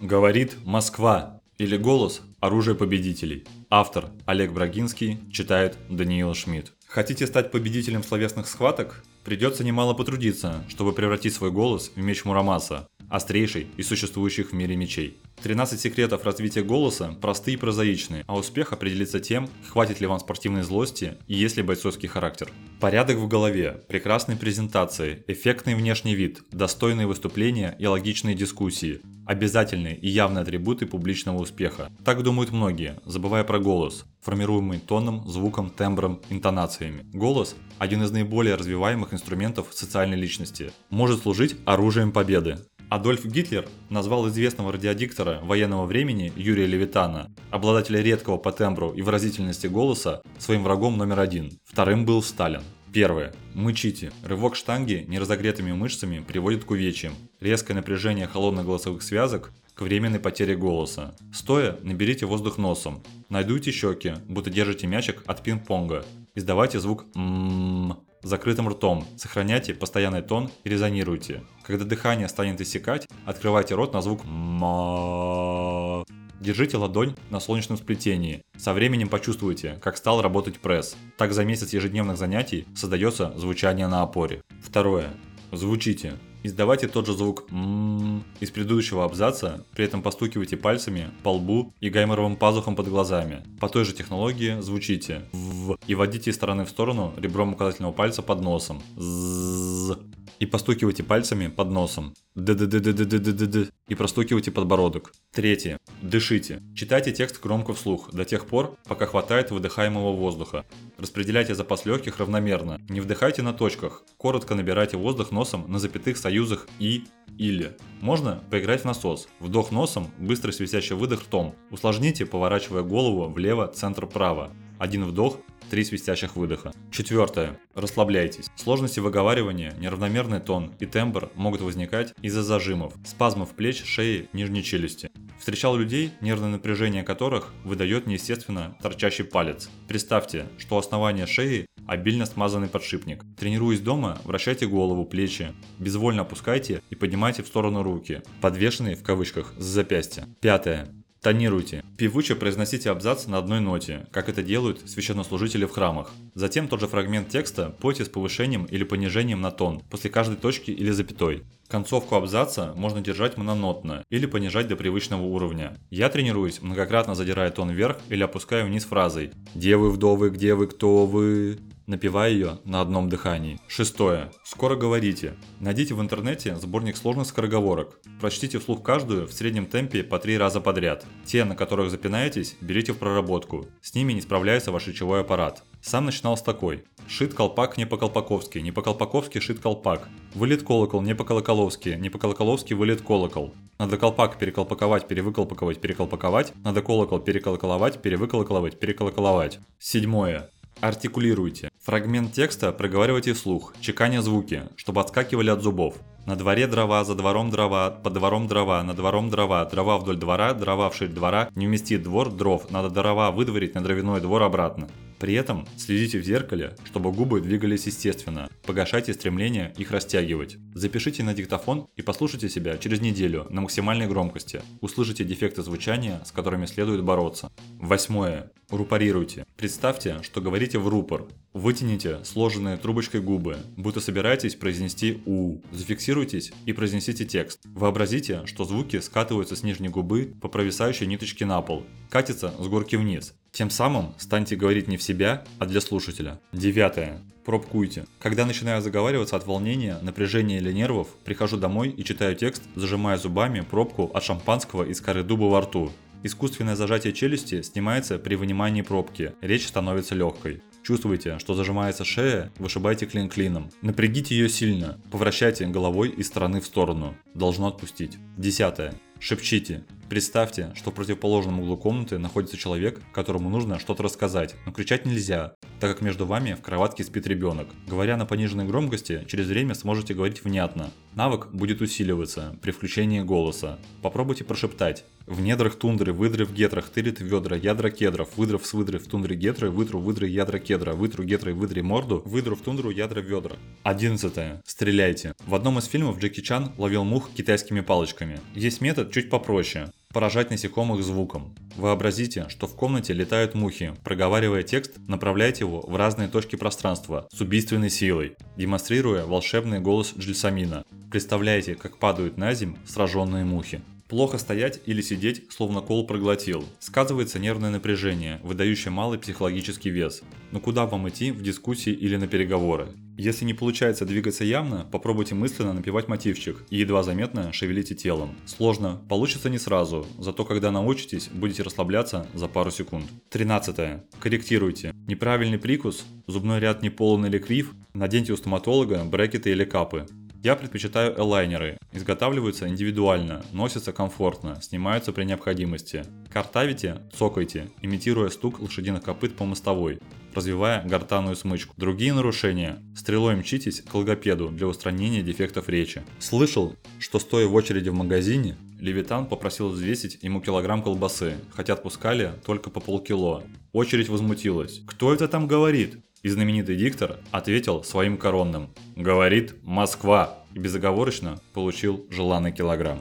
Говорит Москва. Или голос – оружие победителей. Автор Олег Брагинский читает Даниил Шмидт. Хотите стать победителем словесных схваток? Придется немало потрудиться, чтобы превратить свой голос в меч Мурамаса, острейший из существующих в мире мечей. 13 секретов развития голоса простые и прозаичные, а успех определится тем, хватит ли вам спортивной злости и есть ли бойцовский характер. Порядок в голове, прекрасные презентации, эффектный внешний вид, достойные выступления и логичные дискуссии – обязательные и явные атрибуты публичного успеха. Так думают многие, забывая про голос, формируемый тоном, звуком, тембром, интонациями. Голос – один из наиболее развиваемых инструментов социальной личности, может служить оружием победы. Адольф Гитлер назвал известного радиодиктора военного времени Юрия Левитана, обладателя редкого по тембру и выразительности голоса, своим врагом номер один. Вторым был Сталин. Первое. Мычите. Рывок штанги неразогретыми мышцами приводит к увечьям. Резкое напряжение холодных голосовых связок к временной потере голоса. Стоя, наберите воздух носом. Найдуйте щеки, будто держите мячик от пинг-понга. Издавайте звук «ммм» закрытым ртом, сохраняйте постоянный тон и резонируйте. Когда дыхание станет иссякать, открывайте рот на звук «ма». Держите ладонь на солнечном сплетении. Со временем почувствуйте, как стал работать пресс. Так за месяц ежедневных занятий создается звучание на опоре. Второе. Звучите. Издавайте тот же звук «ммм» из предыдущего абзаца, при этом постукивайте пальцами по лбу и гайморовым пазухом под глазами. По той же технологии звучите «в» и водите из стороны в сторону ребром указательного пальца под носом. «З» и постукивайте пальцами под носом. Д-д-д-д-д-д-д-д-д. и простукивайте подбородок. Третье. Дышите. Читайте текст громко вслух до тех пор, пока хватает выдыхаемого воздуха. Распределяйте запас легких равномерно. Не вдыхайте на точках. Коротко набирайте воздух носом на запятых союзах и или. Можно поиграть в насос. Вдох носом, быстрый свистящий выдох ртом. Усложните, поворачивая голову влево, центр-право. Один вдох, три свистящих выдоха. Четвертое. Расслабляйтесь. Сложности выговаривания, неравномерный тон и тембр могут возникать из-за зажимов, спазмов плеч, шеи, нижней челюсти. Встречал людей, нервное напряжение которых выдает неестественно торчащий палец. Представьте, что основание шеи обильно смазанный подшипник. Тренируясь дома, вращайте голову, плечи, безвольно опускайте и поднимайте в сторону руки, подвешенные в кавычках с запястья. Пятое. Тонируйте. Певуче произносите абзац на одной ноте, как это делают священнослужители в храмах. Затем тот же фрагмент текста пойте с повышением или понижением на тон, после каждой точки или запятой. Концовку абзаца можно держать мононотно или понижать до привычного уровня. Я тренируюсь, многократно задирая тон вверх или опуская вниз фразой «Где вы, вдовы, где вы, кто вы?» Напевая ее на одном дыхании. Шестое. Скоро говорите. Найдите в интернете сборник сложных скороговорок. Прочтите вслух каждую в среднем темпе по три раза подряд. Те, на которых запинаетесь, берите в проработку. С ними не справляется ваш речевой аппарат. Сам начинал с такой. Шит колпак не по-колпаковски, не по-колпаковски шит колпак. Вылет колокол не по-колоколовски, не по-колоколовски вылет колокол. Надо колпак переколпаковать, перевыколпаковать, переколпаковать. Надо колокол переколоколовать, перевыколоколовать, переколоколовать. Седьмое. Артикулируйте. Фрагмент текста проговаривайте вслух, чеканя звуки, чтобы отскакивали от зубов. На дворе дрова, за двором дрова, под двором дрова, на двором дрова, дрова вдоль двора, дрова вширь двора, не вместит двор дров, надо дрова выдворить на дровяной двор обратно. При этом следите в зеркале, чтобы губы двигались естественно. Погашайте стремление их растягивать. Запишите на диктофон и послушайте себя через неделю на максимальной громкости. Услышите дефекты звучания, с которыми следует бороться. Восьмое. Рупорируйте. Представьте, что говорите в рупор. Вытяните сложенные трубочкой губы, будто собираетесь произнести «у». Зафиксируйтесь и произнесите текст. Вообразите, что звуки скатываются с нижней губы по провисающей ниточке на пол, катятся с горки вниз. Тем самым станьте говорить не в себя, а для слушателя. Девятое. Пробкуйте. Когда начинаю заговариваться от волнения, напряжения или нервов, прихожу домой и читаю текст, зажимая зубами пробку от шампанского из коры дуба во рту. Искусственное зажатие челюсти снимается при вынимании пробки, речь становится легкой. Чувствуете, что зажимается шея, вышибайте клин клином. Напрягите ее сильно, повращайте головой из стороны в сторону. Должно отпустить. Десятое. Шепчите. Представьте, что в противоположном углу комнаты находится человек, которому нужно что-то рассказать, но кричать нельзя. Так как между вами в кроватке спит ребенок. Говоря на пониженной громкости, через время сможете говорить внятно. Навык будет усиливаться при включении голоса. Попробуйте прошептать. В недрах тундры, выдры в гетрах, тырит ведра, ядра кедров, выдров с выдры в тундре гетры, вытру выдры ядра кедра, вытру гетры выдре морду, выдру в тундру ядра ведра. 11. Стреляйте. В одном из фильмов Джеки Чан ловил мух китайскими палочками. Есть метод чуть попроще поражать насекомых звуком. Вообразите, что в комнате летают мухи. Проговаривая текст, направляйте его в разные точки пространства с убийственной силой, демонстрируя волшебный голос Джельсамина. Представляете, как падают на земь сраженные мухи. Плохо стоять или сидеть, словно кол проглотил. Сказывается нервное напряжение, выдающее малый психологический вес. Но куда вам идти в дискуссии или на переговоры? Если не получается двигаться явно, попробуйте мысленно напевать мотивчик и едва заметно шевелите телом. Сложно, получится не сразу, зато когда научитесь, будете расслабляться за пару секунд. 13. Корректируйте. Неправильный прикус, зубной ряд не полон или крив, наденьте у стоматолога брекеты или капы. Я предпочитаю элайнеры. Изготавливаются индивидуально, носятся комфортно, снимаются при необходимости. Картавите, цокайте, имитируя стук лошадиных копыт по мостовой, развивая гортанную смычку. Другие нарушения. Стрелой мчитесь к логопеду для устранения дефектов речи. Слышал, что стоя в очереди в магазине, Левитан попросил взвесить ему килограмм колбасы, хотя отпускали только по полкило. Очередь возмутилась. «Кто это там говорит? И знаменитый диктор ответил своим коронным. Говорит Москва. И безоговорочно получил желанный килограмм.